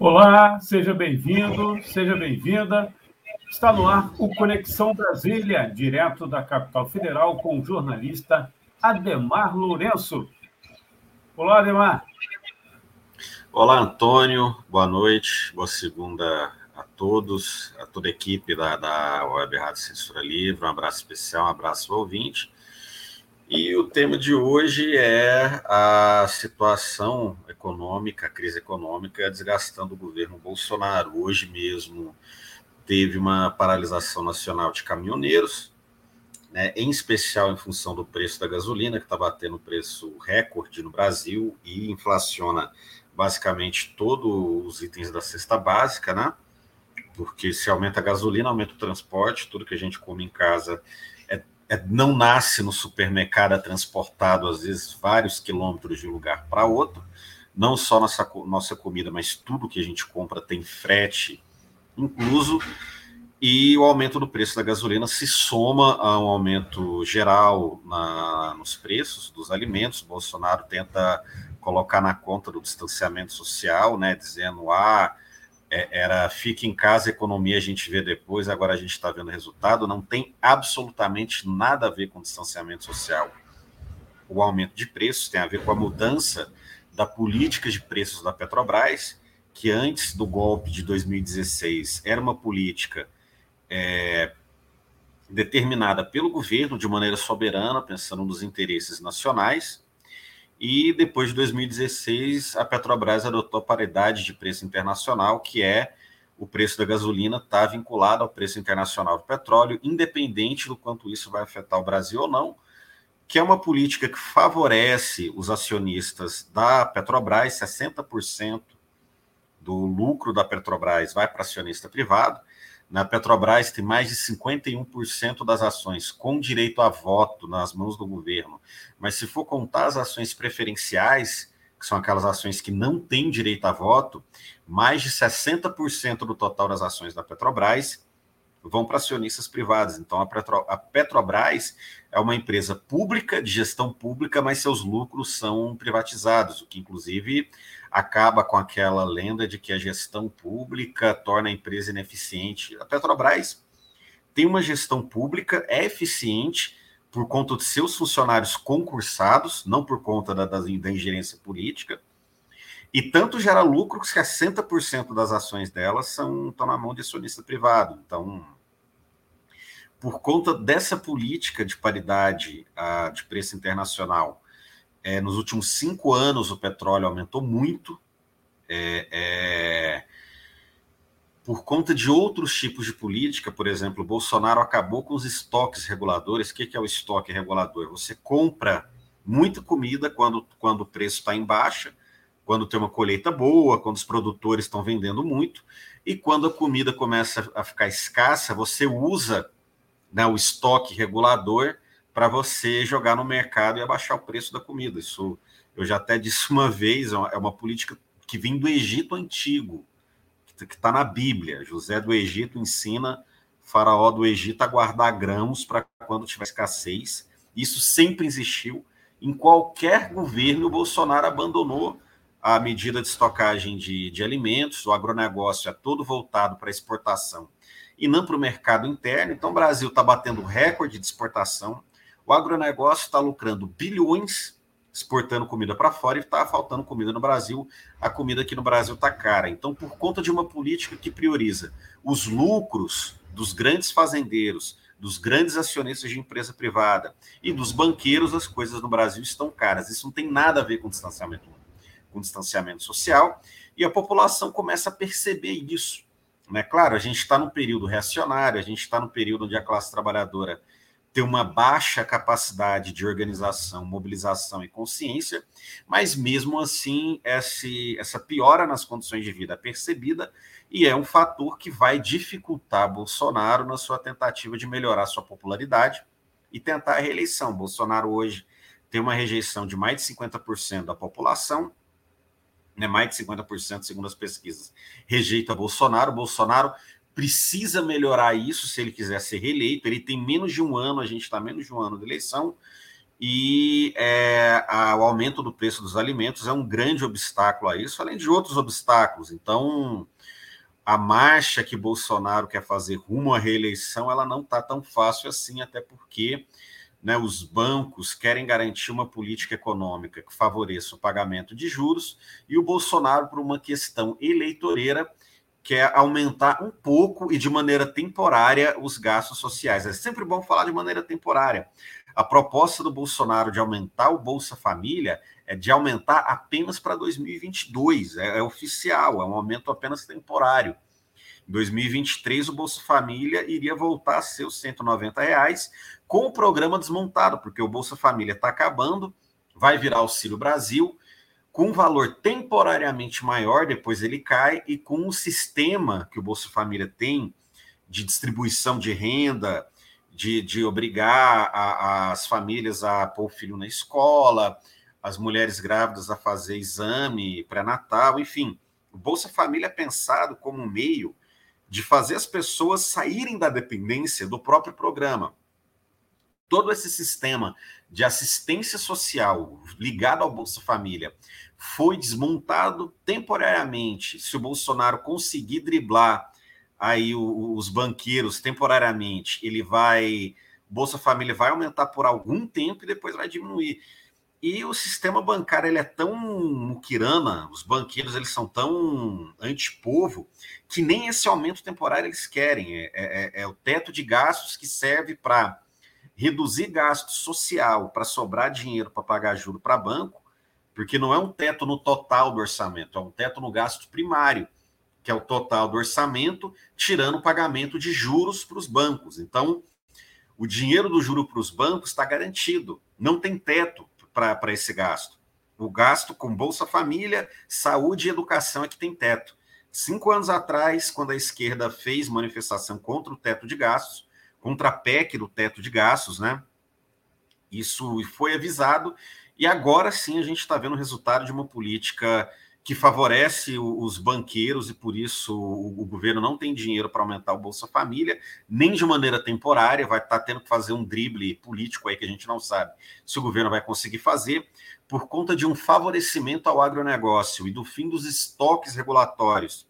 Olá, seja bem-vindo, seja bem-vinda. Está no ar o Conexão Brasília, direto da capital federal, com o jornalista Ademar Lourenço. Olá, Ademar. Olá, Antônio. Boa noite, boa segunda a todos, a toda a equipe da, da Web Rádio Censura Livre. Um abraço especial, um abraço ao ouvinte. E o tema de hoje é a situação econômica, a crise econômica desgastando o governo Bolsonaro. Hoje mesmo teve uma paralisação nacional de caminhoneiros, né, em especial em função do preço da gasolina, que está batendo preço recorde no Brasil e inflaciona basicamente todos os itens da cesta básica, né? Porque se aumenta a gasolina, aumenta o transporte, tudo que a gente come em casa é, não nasce no supermercado, é transportado às vezes vários quilômetros de um lugar para outro. Não só nossa, nossa comida, mas tudo que a gente compra tem frete incluso. E o aumento do preço da gasolina se soma a um aumento geral na, nos preços dos alimentos. Bolsonaro tenta colocar na conta do distanciamento social, né, dizendo ah, era fique em casa, economia a gente vê depois, agora a gente está vendo resultado, não tem absolutamente nada a ver com distanciamento social. O aumento de preços tem a ver com a mudança da política de preços da Petrobras, que antes do golpe de 2016 era uma política é, determinada pelo governo de maneira soberana, pensando nos interesses nacionais, e depois de 2016, a Petrobras adotou a paridade de preço internacional, que é o preço da gasolina está vinculado ao preço internacional do petróleo, independente do quanto isso vai afetar o Brasil ou não, que é uma política que favorece os acionistas da Petrobras, 60% do lucro da Petrobras vai para acionista privado, na Petrobras tem mais de 51% das ações com direito a voto nas mãos do governo. Mas se for contar as ações preferenciais, que são aquelas ações que não têm direito a voto, mais de 60% do total das ações da Petrobras vão para acionistas privados. Então, a, Petro, a Petrobras é uma empresa pública, de gestão pública, mas seus lucros são privatizados, o que, inclusive, acaba com aquela lenda de que a gestão pública torna a empresa ineficiente. A Petrobras tem uma gestão pública, é eficiente por conta de seus funcionários concursados, não por conta da, da, da ingerência política, e tanto gera lucro que 60% das ações delas são, estão na mão de acionista privado. Então, por conta dessa política de paridade uh, de preço internacional é, nos últimos cinco anos, o petróleo aumentou muito. É, é, por conta de outros tipos de política, por exemplo, Bolsonaro acabou com os estoques reguladores. O que, que é o estoque regulador? Você compra muita comida quando, quando o preço está em baixa, quando tem uma colheita boa, quando os produtores estão vendendo muito, e quando a comida começa a ficar escassa, você usa né, o estoque regulador para você jogar no mercado e abaixar o preço da comida. Isso eu já até disse uma vez, é uma política que vem do Egito antigo, que está na Bíblia. José do Egito ensina faraó do Egito a guardar grãos para quando tiver escassez. Isso sempre existiu. Em qualquer governo, o Bolsonaro abandonou a medida de estocagem de, de alimentos, o agronegócio é todo voltado para exportação e não para o mercado interno. Então, o Brasil está batendo recorde de exportação. O agronegócio está lucrando bilhões exportando comida para fora e está faltando comida no Brasil. A comida aqui no Brasil está cara. Então, por conta de uma política que prioriza os lucros dos grandes fazendeiros, dos grandes acionistas de empresa privada e dos banqueiros, as coisas no Brasil estão caras. Isso não tem nada a ver com distanciamento, com distanciamento social. E a população começa a perceber isso. Né? Claro, a gente está num período reacionário, a gente está num período onde a classe trabalhadora ter uma baixa capacidade de organização, mobilização e consciência, mas mesmo assim esse, essa piora nas condições de vida é percebida e é um fator que vai dificultar Bolsonaro na sua tentativa de melhorar sua popularidade e tentar a reeleição. Bolsonaro hoje tem uma rejeição de mais de 50% da população, né, mais de 50%, segundo as pesquisas, rejeita Bolsonaro. Bolsonaro precisa melhorar isso se ele quiser ser reeleito. Ele tem menos de um ano, a gente está menos de um ano de eleição, e é, a, o aumento do preço dos alimentos é um grande obstáculo a isso, além de outros obstáculos. Então, a marcha que Bolsonaro quer fazer rumo à reeleição, ela não está tão fácil assim, até porque né, os bancos querem garantir uma política econômica que favoreça o pagamento de juros, e o Bolsonaro, por uma questão eleitoreira, quer aumentar um pouco e de maneira temporária os gastos sociais. É sempre bom falar de maneira temporária. A proposta do Bolsonaro de aumentar o Bolsa Família é de aumentar apenas para 2022, é, é oficial, é um aumento apenas temporário. Em 2023, o Bolsa Família iria voltar a ser os 190 reais, com o programa desmontado, porque o Bolsa Família está acabando, vai virar Auxílio Brasil, com um valor temporariamente maior, depois ele cai, e com o sistema que o Bolsa Família tem de distribuição de renda, de, de obrigar a, as famílias a pôr o filho na escola, as mulheres grávidas a fazer exame pré-natal, enfim. O Bolsa Família é pensado como um meio de fazer as pessoas saírem da dependência do próprio programa. Todo esse sistema de assistência social ligado ao Bolsa Família foi desmontado temporariamente. Se o Bolsonaro conseguir driblar aí os banqueiros temporariamente, ele vai Bolsa Família vai aumentar por algum tempo e depois vai diminuir. E o sistema bancário ele é tão muquirana, os banqueiros eles são tão antipovo, que nem esse aumento temporário eles querem. É, é, é o teto de gastos que serve para reduzir gasto social, para sobrar dinheiro para pagar juro para banco, porque não é um teto no total do orçamento, é um teto no gasto primário, que é o total do orçamento, tirando o pagamento de juros para os bancos. Então, o dinheiro do juro para os bancos está garantido, não tem teto para esse gasto. O gasto com Bolsa Família, saúde e educação é que tem teto. Cinco anos atrás, quando a esquerda fez manifestação contra o teto de gastos, contra a PEC do teto de gastos, né? Isso foi avisado, e agora sim a gente está vendo o resultado de uma política que favorece os banqueiros e por isso o, governo não tem dinheiro para aumentar o Bolsa Família, nem de maneira temporária, vai estar tá tendo que fazer um drible político aí que a gente não sabe se o governo vai conseguir fazer, por conta de um favorecimento ao agronegócio e do fim dos estoques regulatórios.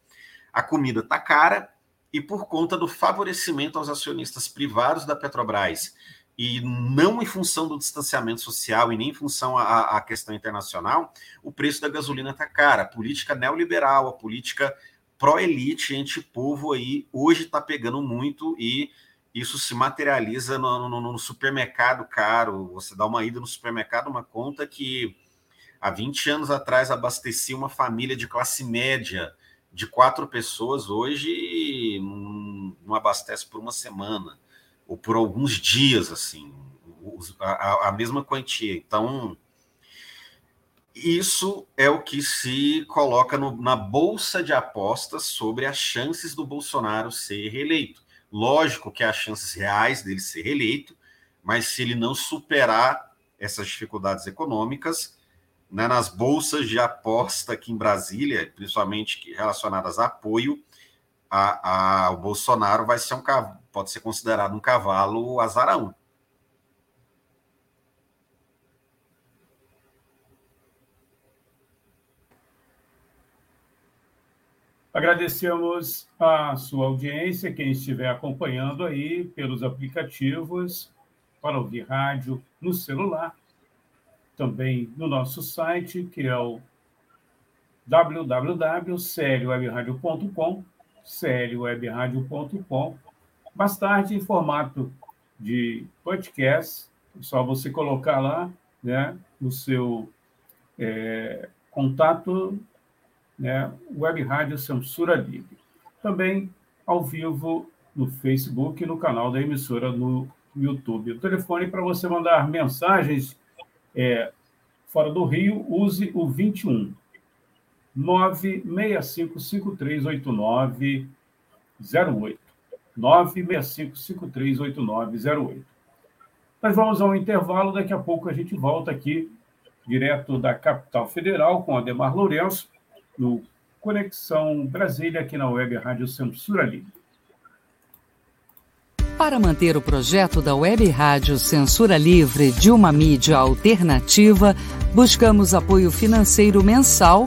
A comida está cara e por conta do favorecimento aos acionistas privados da Petrobras e não em função do distanciamento social e nem em função à, questão internacional, o preço da gasolina está cara. A política neoliberal, a política pró-elite, anti-povo aí, hoje está pegando muito e isso se materializa no, no, no, supermercado caro. Você dá uma ida no supermercado, uma conta que há 20 anos atrás abastecia uma família de classe média de quatro pessoas, hoje não abastece por uma semana ou por alguns dias, assim, a, a mesma quantia. Então, isso é o que se coloca no, na bolsa de apostas sobre as chances do Bolsonaro ser reeleito. Lógico que há chances reais dele ser reeleito, mas se ele não superar essas dificuldades econômicas, né, nas bolsas de aposta aqui em Brasília, principalmente relacionadas a apoio, a, a, o Bolsonaro vai ser um pode ser considerado um cavalo azarão. Agradecemos a sua audiência, quem estiver acompanhando aí pelos aplicativos para ouvir rádio no celular, também no nosso site, que é o www.seriowebradio.com, seriowebradio.com mais tarde, em formato de podcast, é só você colocar lá né, no seu é, contato né, Web Rádio Censura Livre. Também ao vivo no Facebook no canal da emissora no YouTube. O telefone para você mandar mensagens é, fora do Rio, use o 21 965538908. 965538908. Nós vamos ao intervalo, daqui a pouco a gente volta aqui, direto da capital federal, com Ademar Lourenço, no Conexão Brasília, aqui na Web Rádio Censura Livre. Para manter o projeto da Web Rádio Censura Livre de uma mídia alternativa, buscamos apoio financeiro mensal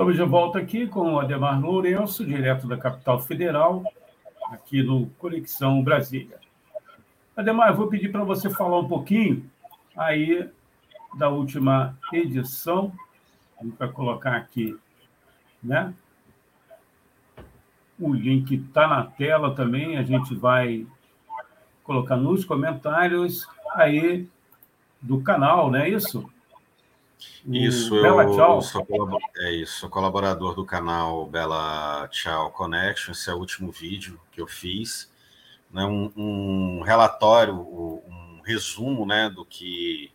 Estamos de volta aqui com o Ademar Lourenço, direto da capital federal, aqui no Conexão Brasília. Ademar, eu vou pedir para você falar um pouquinho aí da última edição. Vai colocar aqui, né? O link está na tela também, a gente vai colocar nos comentários aí do canal, não é isso? Isso, eu, Tchau. Sou, é isso, sou colaborador do canal Bela Tchau Connection. Esse é o último vídeo que eu fiz. Né, um, um relatório, um resumo né, do que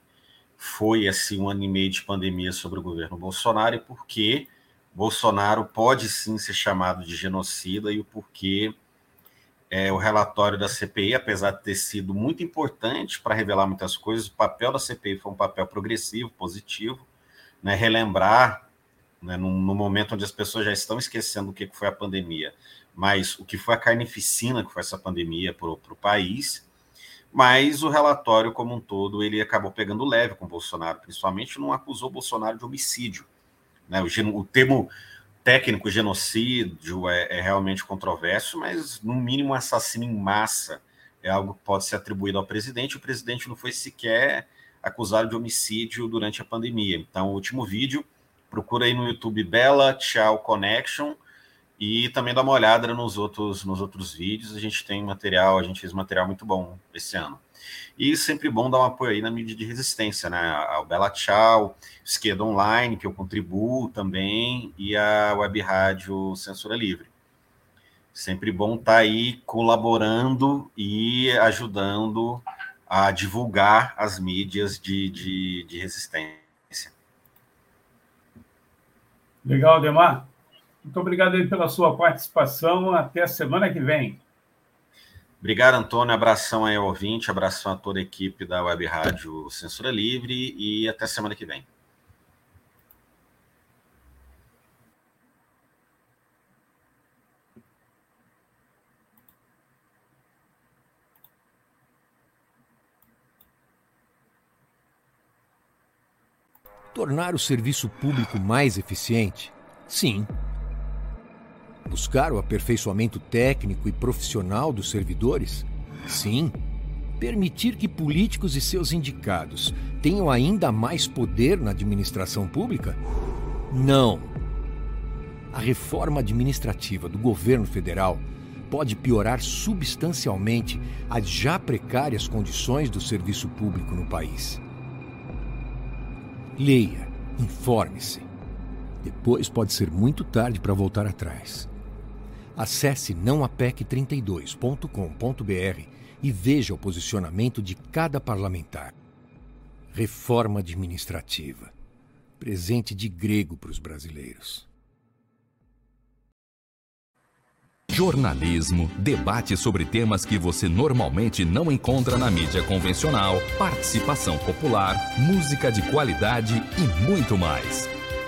foi assim, um ano e meio de pandemia sobre o governo Bolsonaro e por que Bolsonaro pode sim ser chamado de genocida e o porquê é, o relatório da CPI, apesar de ter sido muito importante para revelar muitas coisas, o papel da CPI foi um papel progressivo, positivo, né, relembrar, né, no, momento onde as pessoas já estão esquecendo o que foi a pandemia, mas o que foi a carnificina que foi essa pandemia para o país, mas o relatório como um todo, ele acabou pegando leve com o Bolsonaro, principalmente não acusou o Bolsonaro de homicídio, né? O, o termo técnico genocídio é, é, realmente controverso, mas no mínimo assassino em massa é algo que pode ser atribuído ao presidente. O presidente não foi sequer acusado de homicídio durante a pandemia. Então, o último vídeo, procura aí no YouTube Bela Tchau Connection e também dá uma olhada nos outros, nos outros vídeos. A gente tem material, a gente fez material muito bom esse ano. E sempre bom dar um apoio aí na mídia de resistência, né? Ao Bela Tchau, Esquerda Online, que eu contribuo também, e a Web Rádio Censura Livre. Sempre bom estar tá aí colaborando e ajudando a divulgar as mídias de, de, de resistência. Legal, Demar. Muito obrigado pela sua participação. Até a semana que vem. Obrigado, Antônio. Abração aí ao ouvinte, abração a toda a equipe da Web Rádio Censura Livre e até semana que vem. Tornar o serviço público mais eficiente? Sim. Buscar o aperfeiçoamento técnico e profissional dos servidores? Sim. Permitir que políticos e seus indicados tenham ainda mais poder na administração pública? Não. A reforma administrativa do governo federal pode piorar substancialmente as já precárias condições do serviço público no país. Leia, informe-se. Depois pode ser muito tarde para voltar atrás. Acesse nãoapec32.com.br e veja o posicionamento de cada parlamentar. Reforma administrativa. Presente de grego para os brasileiros. jornalismo, debate sobre temas que você normalmente não encontra na mídia convencional, participação popular, música de qualidade e muito mais.